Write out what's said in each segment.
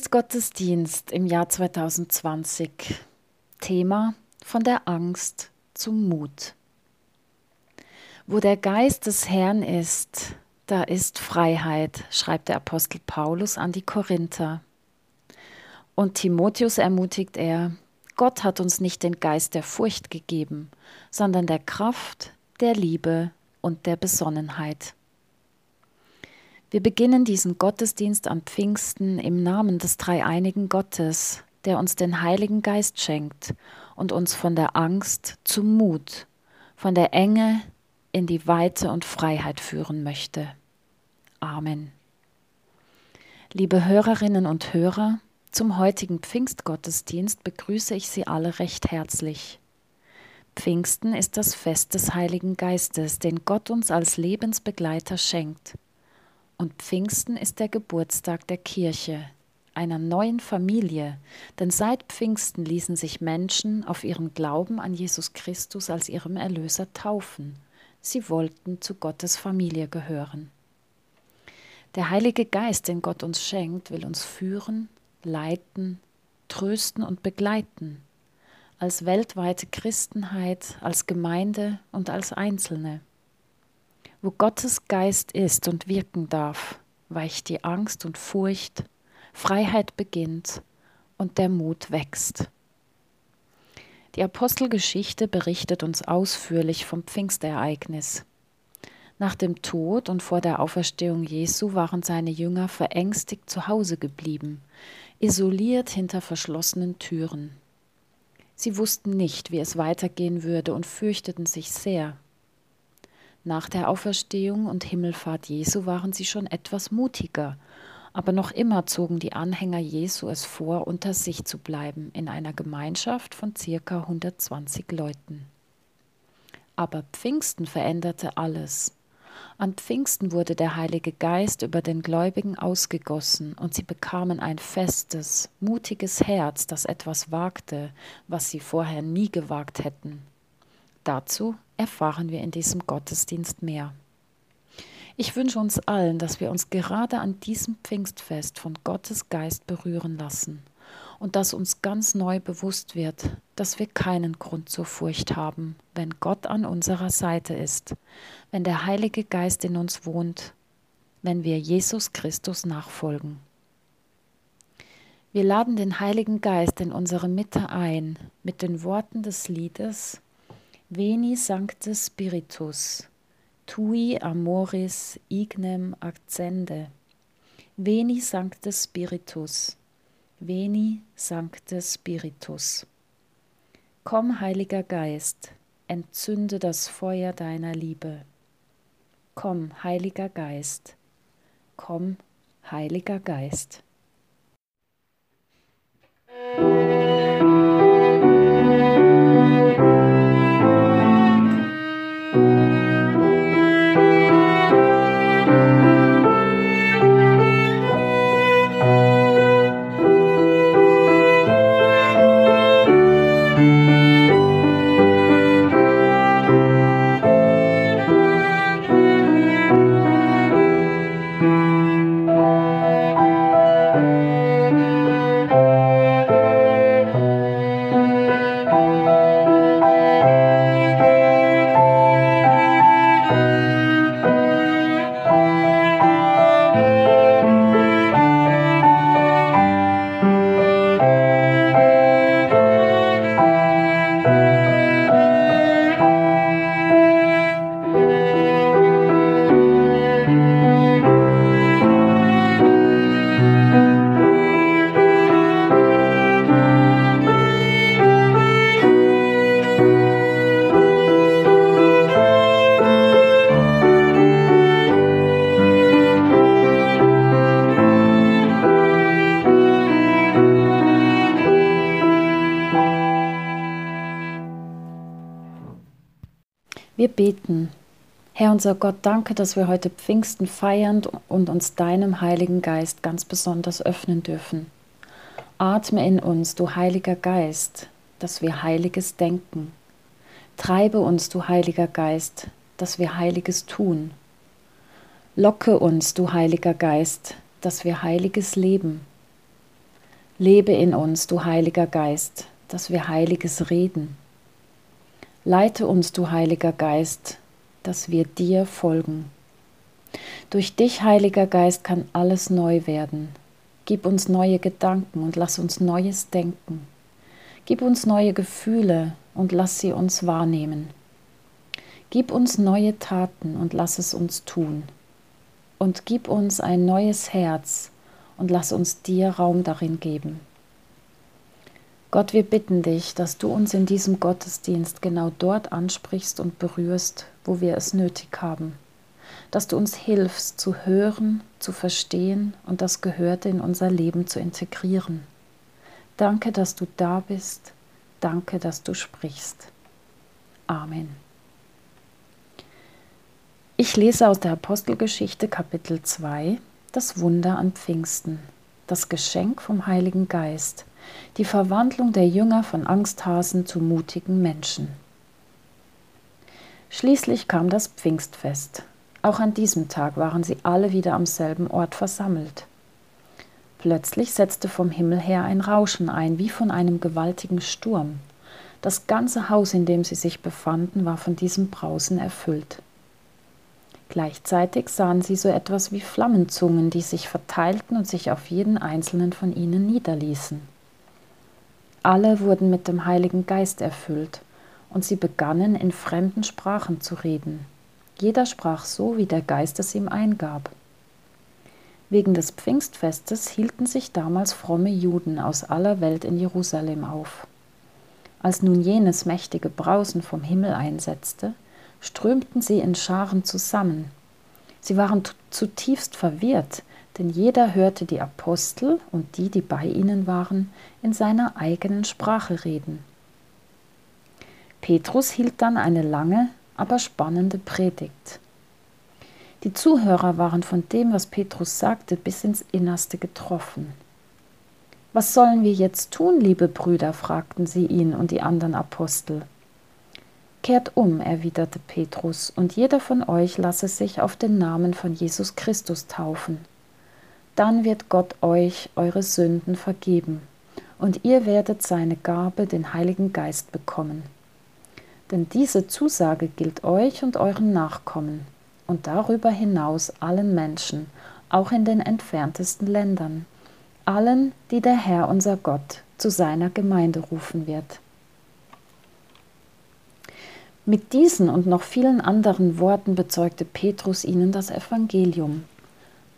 Pfingstgottesdienst im Jahr 2020. Thema von der Angst zum Mut. Wo der Geist des Herrn ist, da ist Freiheit, schreibt der Apostel Paulus an die Korinther. Und Timotheus ermutigt er, Gott hat uns nicht den Geist der Furcht gegeben, sondern der Kraft, der Liebe und der Besonnenheit. Wir beginnen diesen Gottesdienst am Pfingsten im Namen des dreieinigen Gottes, der uns den Heiligen Geist schenkt und uns von der Angst zum Mut, von der Enge in die Weite und Freiheit führen möchte. Amen. Liebe Hörerinnen und Hörer, zum heutigen Pfingstgottesdienst begrüße ich Sie alle recht herzlich. Pfingsten ist das Fest des Heiligen Geistes, den Gott uns als Lebensbegleiter schenkt. Und Pfingsten ist der Geburtstag der Kirche, einer neuen Familie, denn seit Pfingsten ließen sich Menschen auf ihren Glauben an Jesus Christus als ihrem Erlöser taufen. Sie wollten zu Gottes Familie gehören. Der Heilige Geist, den Gott uns schenkt, will uns führen, leiten, trösten und begleiten, als weltweite Christenheit, als Gemeinde und als Einzelne. Wo Gottes Geist ist und wirken darf, weicht die Angst und Furcht, Freiheit beginnt und der Mut wächst. Die Apostelgeschichte berichtet uns ausführlich vom Pfingstereignis. Nach dem Tod und vor der Auferstehung Jesu waren seine Jünger verängstigt zu Hause geblieben, isoliert hinter verschlossenen Türen. Sie wussten nicht, wie es weitergehen würde und fürchteten sich sehr. Nach der Auferstehung und Himmelfahrt Jesu waren sie schon etwas mutiger, aber noch immer zogen die Anhänger Jesu es vor, unter sich zu bleiben, in einer Gemeinschaft von circa 120 Leuten. Aber Pfingsten veränderte alles. An Pfingsten wurde der Heilige Geist über den Gläubigen ausgegossen und sie bekamen ein festes, mutiges Herz, das etwas wagte, was sie vorher nie gewagt hätten. Dazu erfahren wir in diesem Gottesdienst mehr. Ich wünsche uns allen, dass wir uns gerade an diesem Pfingstfest von Gottes Geist berühren lassen und dass uns ganz neu bewusst wird, dass wir keinen Grund zur Furcht haben, wenn Gott an unserer Seite ist, wenn der Heilige Geist in uns wohnt, wenn wir Jesus Christus nachfolgen. Wir laden den Heiligen Geist in unsere Mitte ein mit den Worten des Liedes Veni Sancte Spiritus, tui amoris ignem accende. Veni Sancte Spiritus, Veni Sancte Spiritus. Komm, Heiliger Geist, entzünde das Feuer deiner Liebe. Komm, Heiliger Geist, komm, Heiliger Geist. Beten. Herr unser Gott, danke, dass wir heute Pfingsten feiern und uns deinem Heiligen Geist ganz besonders öffnen dürfen. Atme in uns, du Heiliger Geist, dass wir Heiliges denken. Treibe uns, du Heiliger Geist, dass wir Heiliges tun. Locke uns, du Heiliger Geist, dass wir Heiliges leben. Lebe in uns, du Heiliger Geist, dass wir Heiliges reden. Leite uns, du Heiliger Geist, dass wir dir folgen. Durch dich, Heiliger Geist, kann alles neu werden. Gib uns neue Gedanken und lass uns Neues denken. Gib uns neue Gefühle und lass sie uns wahrnehmen. Gib uns neue Taten und lass es uns tun. Und gib uns ein neues Herz und lass uns dir Raum darin geben. Gott, wir bitten dich, dass du uns in diesem Gottesdienst genau dort ansprichst und berührst, wo wir es nötig haben. Dass du uns hilfst, zu hören, zu verstehen und das Gehörte in unser Leben zu integrieren. Danke, dass du da bist. Danke, dass du sprichst. Amen. Ich lese aus der Apostelgeschichte Kapitel 2 das Wunder an Pfingsten, das Geschenk vom Heiligen Geist die Verwandlung der Jünger von Angsthasen zu mutigen Menschen. Schließlich kam das Pfingstfest. Auch an diesem Tag waren sie alle wieder am selben Ort versammelt. Plötzlich setzte vom Himmel her ein Rauschen ein, wie von einem gewaltigen Sturm. Das ganze Haus, in dem sie sich befanden, war von diesem Brausen erfüllt. Gleichzeitig sahen sie so etwas wie Flammenzungen, die sich verteilten und sich auf jeden einzelnen von ihnen niederließen. Alle wurden mit dem Heiligen Geist erfüllt, und sie begannen in fremden Sprachen zu reden. Jeder sprach so, wie der Geist es ihm eingab. Wegen des Pfingstfestes hielten sich damals fromme Juden aus aller Welt in Jerusalem auf. Als nun jenes mächtige Brausen vom Himmel einsetzte, strömten sie in Scharen zusammen. Sie waren zutiefst verwirrt, denn jeder hörte die Apostel und die, die bei ihnen waren, in seiner eigenen Sprache reden. Petrus hielt dann eine lange, aber spannende Predigt. Die Zuhörer waren von dem, was Petrus sagte, bis ins Innerste getroffen. Was sollen wir jetzt tun, liebe Brüder? fragten sie ihn und die anderen Apostel. Kehrt um, erwiderte Petrus, und jeder von euch lasse sich auf den Namen von Jesus Christus taufen dann wird Gott euch eure Sünden vergeben und ihr werdet seine Gabe, den Heiligen Geist, bekommen. Denn diese Zusage gilt euch und euren Nachkommen und darüber hinaus allen Menschen, auch in den entferntesten Ländern, allen, die der Herr unser Gott zu seiner Gemeinde rufen wird. Mit diesen und noch vielen anderen Worten bezeugte Petrus ihnen das Evangelium,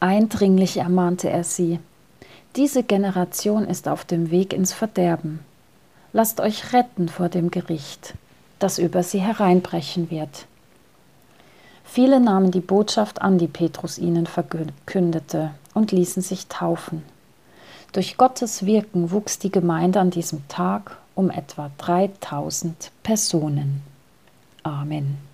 Eindringlich ermahnte er sie. Diese Generation ist auf dem Weg ins Verderben. Lasst euch retten vor dem Gericht, das über sie hereinbrechen wird. Viele nahmen die Botschaft an, die Petrus ihnen verkündete, und ließen sich taufen. Durch Gottes Wirken wuchs die Gemeinde an diesem Tag um etwa 3000 Personen. Amen.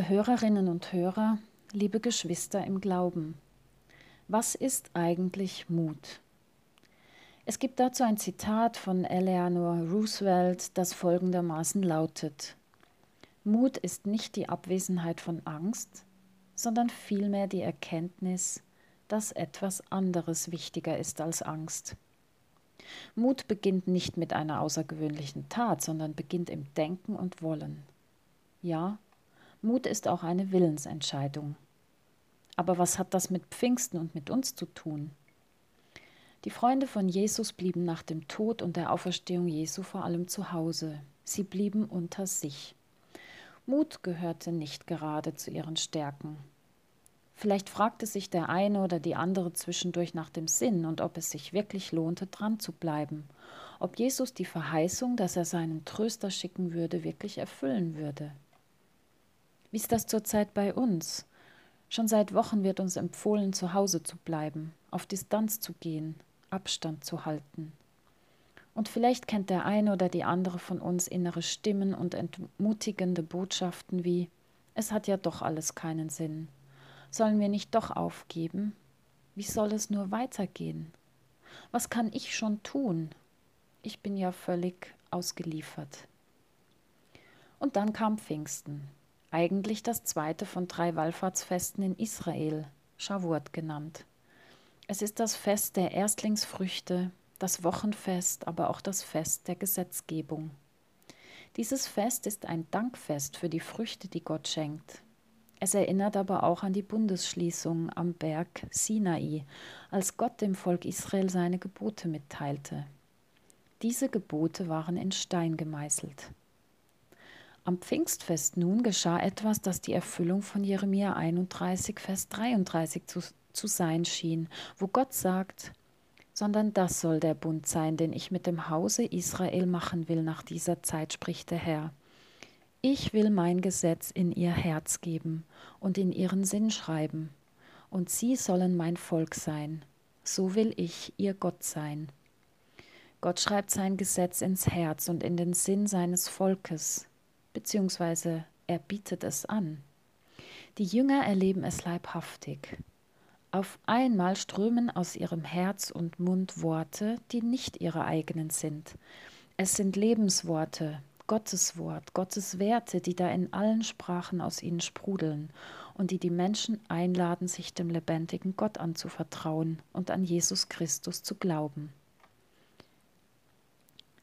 Liebe Hörerinnen und Hörer, liebe Geschwister im Glauben, was ist eigentlich Mut? Es gibt dazu ein Zitat von Eleanor Roosevelt, das folgendermaßen lautet Mut ist nicht die Abwesenheit von Angst, sondern vielmehr die Erkenntnis, dass etwas anderes wichtiger ist als Angst. Mut beginnt nicht mit einer außergewöhnlichen Tat, sondern beginnt im Denken und Wollen. Ja, Mut ist auch eine Willensentscheidung. Aber was hat das mit Pfingsten und mit uns zu tun? Die Freunde von Jesus blieben nach dem Tod und der Auferstehung Jesu vor allem zu Hause. Sie blieben unter sich. Mut gehörte nicht gerade zu ihren Stärken. Vielleicht fragte sich der eine oder die andere zwischendurch nach dem Sinn und ob es sich wirklich lohnte, dran zu bleiben, ob Jesus die Verheißung, dass er seinen Tröster schicken würde, wirklich erfüllen würde. Wie ist das zurzeit bei uns? Schon seit Wochen wird uns empfohlen, zu Hause zu bleiben, auf Distanz zu gehen, Abstand zu halten. Und vielleicht kennt der eine oder die andere von uns innere Stimmen und entmutigende Botschaften wie Es hat ja doch alles keinen Sinn. Sollen wir nicht doch aufgeben? Wie soll es nur weitergehen? Was kann ich schon tun? Ich bin ja völlig ausgeliefert. Und dann kam Pfingsten, eigentlich das zweite von drei Wallfahrtsfesten in Israel, Shavuot genannt. Es ist das Fest der Erstlingsfrüchte, das Wochenfest, aber auch das Fest der Gesetzgebung. Dieses Fest ist ein Dankfest für die Früchte, die Gott schenkt. Es erinnert aber auch an die Bundesschließung am Berg Sinai, als Gott dem Volk Israel seine Gebote mitteilte. Diese Gebote waren in Stein gemeißelt. Am Pfingstfest nun geschah etwas, das die Erfüllung von Jeremia 31, Vers 33 zu, zu sein schien, wo Gott sagt, sondern das soll der Bund sein, den ich mit dem Hause Israel machen will nach dieser Zeit, spricht der Herr. Ich will mein Gesetz in ihr Herz geben und in ihren Sinn schreiben, und sie sollen mein Volk sein, so will ich ihr Gott sein. Gott schreibt sein Gesetz ins Herz und in den Sinn seines Volkes, beziehungsweise er bietet es an. Die Jünger erleben es leibhaftig. Auf einmal strömen aus ihrem Herz und Mund Worte, die nicht ihre eigenen sind. Es sind Lebensworte, Gottes Wort, Gottes Werte, die da in allen Sprachen aus ihnen sprudeln und die die Menschen einladen, sich dem lebendigen Gott anzuvertrauen und an Jesus Christus zu glauben.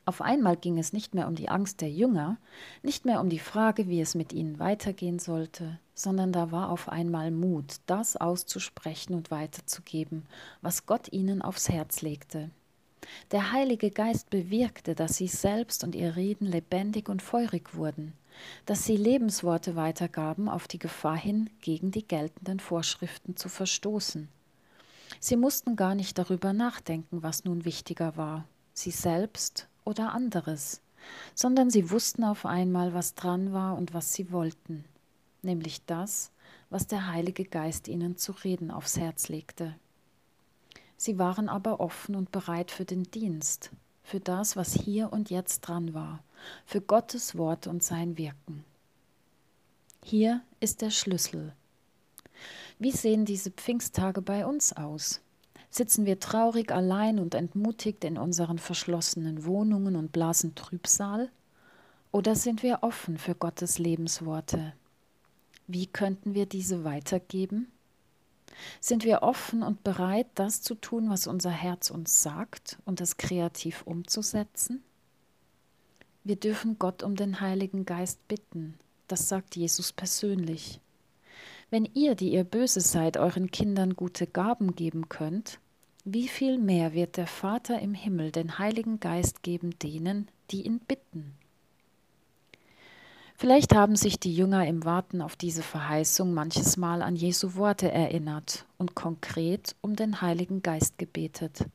Auf einmal ging es nicht mehr um die Angst der Jünger, nicht mehr um die Frage, wie es mit ihnen weitergehen sollte, sondern da war auf einmal Mut, das auszusprechen und weiterzugeben, was Gott ihnen aufs Herz legte. Der Heilige Geist bewirkte, dass sie selbst und ihr Reden lebendig und feurig wurden, dass sie Lebensworte weitergaben auf die Gefahr hin, gegen die geltenden Vorschriften zu verstoßen. Sie mussten gar nicht darüber nachdenken, was nun wichtiger war, sie selbst oder anderes, sondern sie wussten auf einmal, was dran war und was sie wollten, nämlich das, was der Heilige Geist ihnen zu reden aufs Herz legte. Sie waren aber offen und bereit für den Dienst, für das, was hier und jetzt dran war, für Gottes Wort und sein Wirken. Hier ist der Schlüssel. Wie sehen diese Pfingsttage bei uns aus? Sitzen wir traurig allein und entmutigt in unseren verschlossenen Wohnungen und blasen Trübsal? Oder sind wir offen für Gottes Lebensworte? Wie könnten wir diese weitergeben? Sind wir offen und bereit, das zu tun, was unser Herz uns sagt und es kreativ umzusetzen? Wir dürfen Gott um den Heiligen Geist bitten. Das sagt Jesus persönlich. Wenn ihr, die ihr böse seid, euren Kindern gute Gaben geben könnt, wie viel mehr wird der Vater im Himmel den Heiligen Geist geben denen, die ihn bitten? Vielleicht haben sich die Jünger im Warten auf diese Verheißung manches Mal an Jesu Worte erinnert und konkret um den Heiligen Geist gebetet.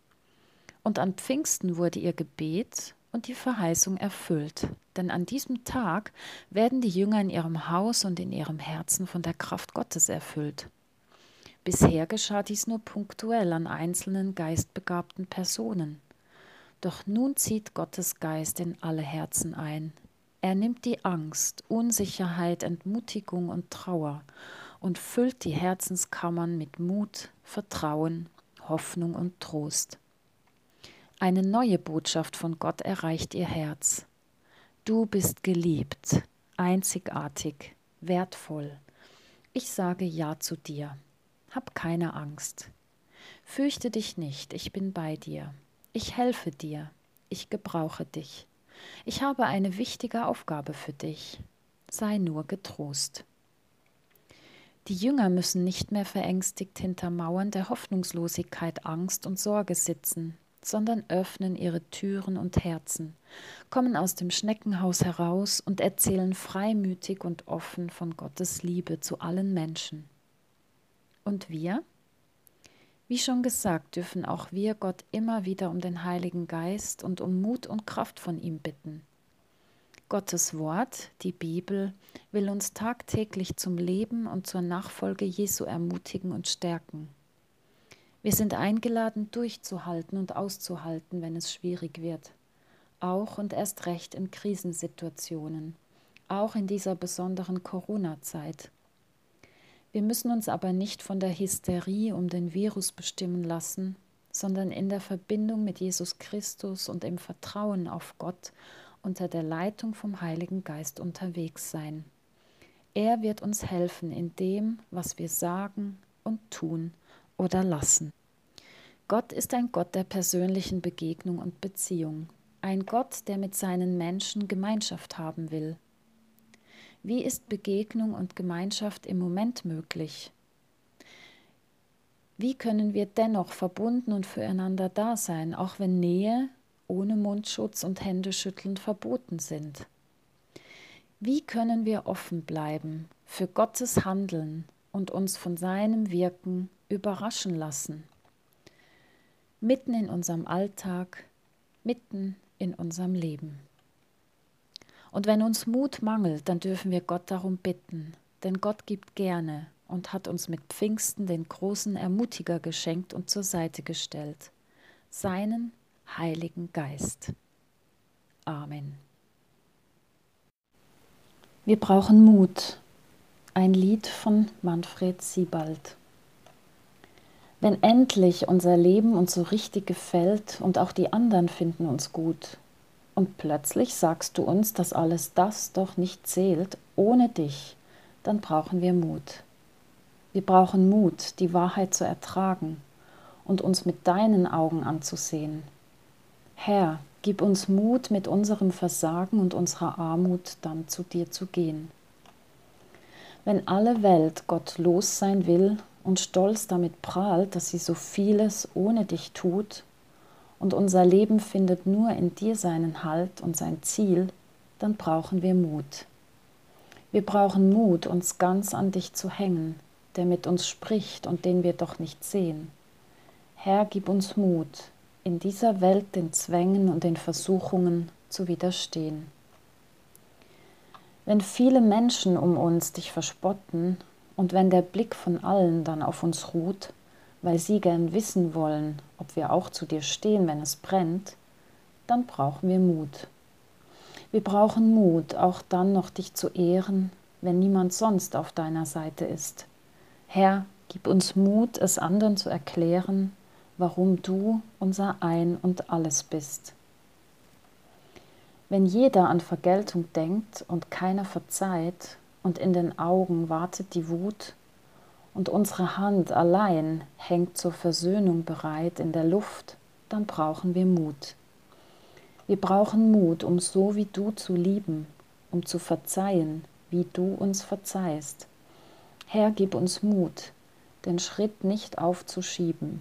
Und an Pfingsten wurde ihr Gebet und die Verheißung erfüllt. Denn an diesem Tag werden die Jünger in ihrem Haus und in ihrem Herzen von der Kraft Gottes erfüllt. Bisher geschah dies nur punktuell an einzelnen geistbegabten Personen. Doch nun zieht Gottes Geist in alle Herzen ein. Er nimmt die Angst, Unsicherheit, Entmutigung und Trauer und füllt die Herzenskammern mit Mut, Vertrauen, Hoffnung und Trost. Eine neue Botschaft von Gott erreicht ihr Herz. Du bist geliebt, einzigartig, wertvoll. Ich sage Ja zu dir. Hab keine Angst. Fürchte dich nicht, ich bin bei dir. Ich helfe dir. Ich gebrauche dich. Ich habe eine wichtige Aufgabe für dich. Sei nur getrost. Die Jünger müssen nicht mehr verängstigt hinter Mauern der Hoffnungslosigkeit, Angst und Sorge sitzen, sondern öffnen ihre Türen und Herzen, kommen aus dem Schneckenhaus heraus und erzählen freimütig und offen von Gottes Liebe zu allen Menschen. Und wir? Wie schon gesagt, dürfen auch wir Gott immer wieder um den Heiligen Geist und um Mut und Kraft von ihm bitten. Gottes Wort, die Bibel, will uns tagtäglich zum Leben und zur Nachfolge Jesu ermutigen und stärken. Wir sind eingeladen, durchzuhalten und auszuhalten, wenn es schwierig wird. Auch und erst recht in Krisensituationen. Auch in dieser besonderen Corona-Zeit. Wir müssen uns aber nicht von der Hysterie um den Virus bestimmen lassen, sondern in der Verbindung mit Jesus Christus und im Vertrauen auf Gott unter der Leitung vom Heiligen Geist unterwegs sein. Er wird uns helfen in dem, was wir sagen und tun oder lassen. Gott ist ein Gott der persönlichen Begegnung und Beziehung, ein Gott, der mit seinen Menschen Gemeinschaft haben will. Wie ist Begegnung und Gemeinschaft im Moment möglich? Wie können wir dennoch verbunden und füreinander da sein, auch wenn Nähe ohne Mundschutz und Händeschütteln verboten sind? Wie können wir offen bleiben für Gottes Handeln und uns von seinem Wirken überraschen lassen? Mitten in unserem Alltag, mitten in unserem Leben. Und wenn uns Mut mangelt, dann dürfen wir Gott darum bitten, denn Gott gibt gerne und hat uns mit Pfingsten den großen Ermutiger geschenkt und zur Seite gestellt, seinen Heiligen Geist. Amen. Wir brauchen Mut. Ein Lied von Manfred Siebald. Wenn endlich unser Leben uns so richtig gefällt und auch die anderen finden uns gut, und plötzlich sagst du uns, dass alles das doch nicht zählt ohne dich, dann brauchen wir Mut. Wir brauchen Mut, die Wahrheit zu ertragen und uns mit deinen Augen anzusehen, Herr, gib uns Mut, mit unserem Versagen und unserer Armut dann zu dir zu gehen. Wenn alle Welt Gott los sein will und stolz damit prahlt, dass sie so vieles ohne dich tut, und unser Leben findet nur in dir seinen Halt und sein Ziel, dann brauchen wir Mut. Wir brauchen Mut, uns ganz an dich zu hängen, der mit uns spricht und den wir doch nicht sehen. Herr, gib uns Mut, in dieser Welt den Zwängen und den Versuchungen zu widerstehen. Wenn viele Menschen um uns dich verspotten und wenn der Blick von allen dann auf uns ruht, weil sie gern wissen wollen, ob wir auch zu dir stehen, wenn es brennt, dann brauchen wir Mut. Wir brauchen Mut, auch dann noch dich zu ehren, wenn niemand sonst auf deiner Seite ist. Herr, gib uns Mut, es anderen zu erklären, warum du unser Ein und alles bist. Wenn jeder an Vergeltung denkt und keiner verzeiht, und in den Augen wartet die Wut, und unsere Hand allein hängt zur Versöhnung bereit in der Luft, dann brauchen wir Mut. Wir brauchen Mut, um so wie du zu lieben, um zu verzeihen, wie du uns verzeihst. Herr, gib uns Mut, den Schritt nicht aufzuschieben,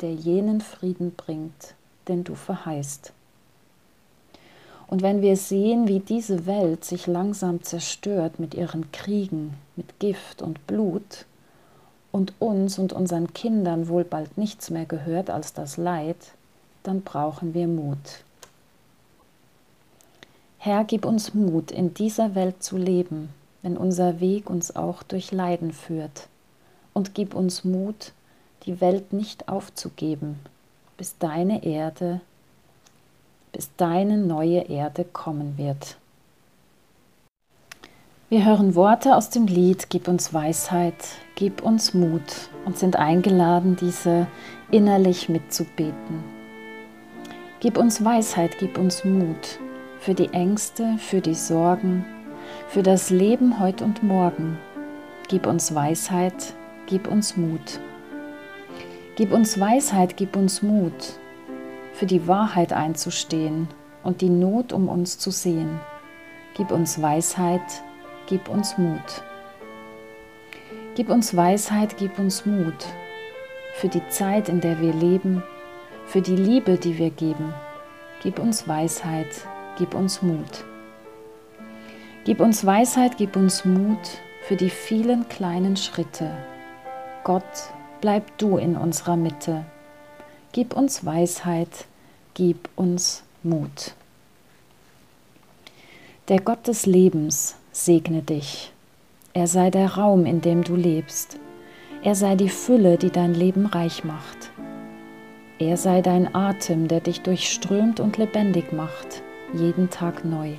der jenen Frieden bringt, den du verheißt. Und wenn wir sehen, wie diese Welt sich langsam zerstört mit ihren Kriegen, mit Gift und Blut, und uns und unseren Kindern wohl bald nichts mehr gehört als das Leid, dann brauchen wir Mut. Herr, gib uns Mut, in dieser Welt zu leben, wenn unser Weg uns auch durch Leiden führt. Und gib uns Mut, die Welt nicht aufzugeben, bis deine Erde, bis deine neue Erde kommen wird. Wir hören Worte aus dem Lied Gib uns Weisheit, gib uns Mut und sind eingeladen, diese innerlich mitzubeten. Gib uns Weisheit, gib uns Mut für die Ängste, für die Sorgen, für das Leben heute und morgen. Gib uns Weisheit, gib uns Mut. Gib uns Weisheit, gib uns Mut, für die Wahrheit einzustehen und die Not um uns zu sehen. Gib uns Weisheit, gib uns Mut. Gib uns Weisheit, gib uns Mut für die Zeit, in der wir leben, für die Liebe, die wir geben. Gib uns Weisheit, gib uns Mut. Gib uns Weisheit, gib uns Mut für die vielen kleinen Schritte. Gott, bleib du in unserer Mitte. Gib uns Weisheit, gib uns Mut. Der Gott des Lebens segne dich. Er sei der Raum, in dem du lebst. Er sei die Fülle, die dein Leben reich macht. Er sei dein Atem, der dich durchströmt und lebendig macht, jeden Tag neu.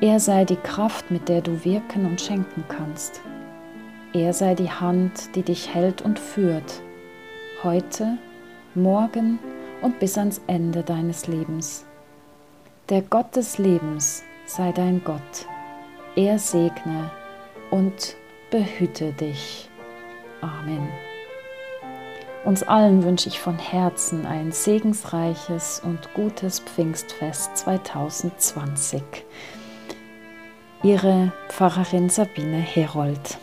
Er sei die Kraft, mit der du wirken und schenken kannst. Er sei die Hand, die dich hält und führt, heute, morgen und bis ans Ende deines Lebens. Der Gott des Lebens sei dein Gott. Er segne und behüte dich. Amen. Uns allen wünsche ich von Herzen ein segensreiches und gutes Pfingstfest 2020. Ihre Pfarrerin Sabine Herold.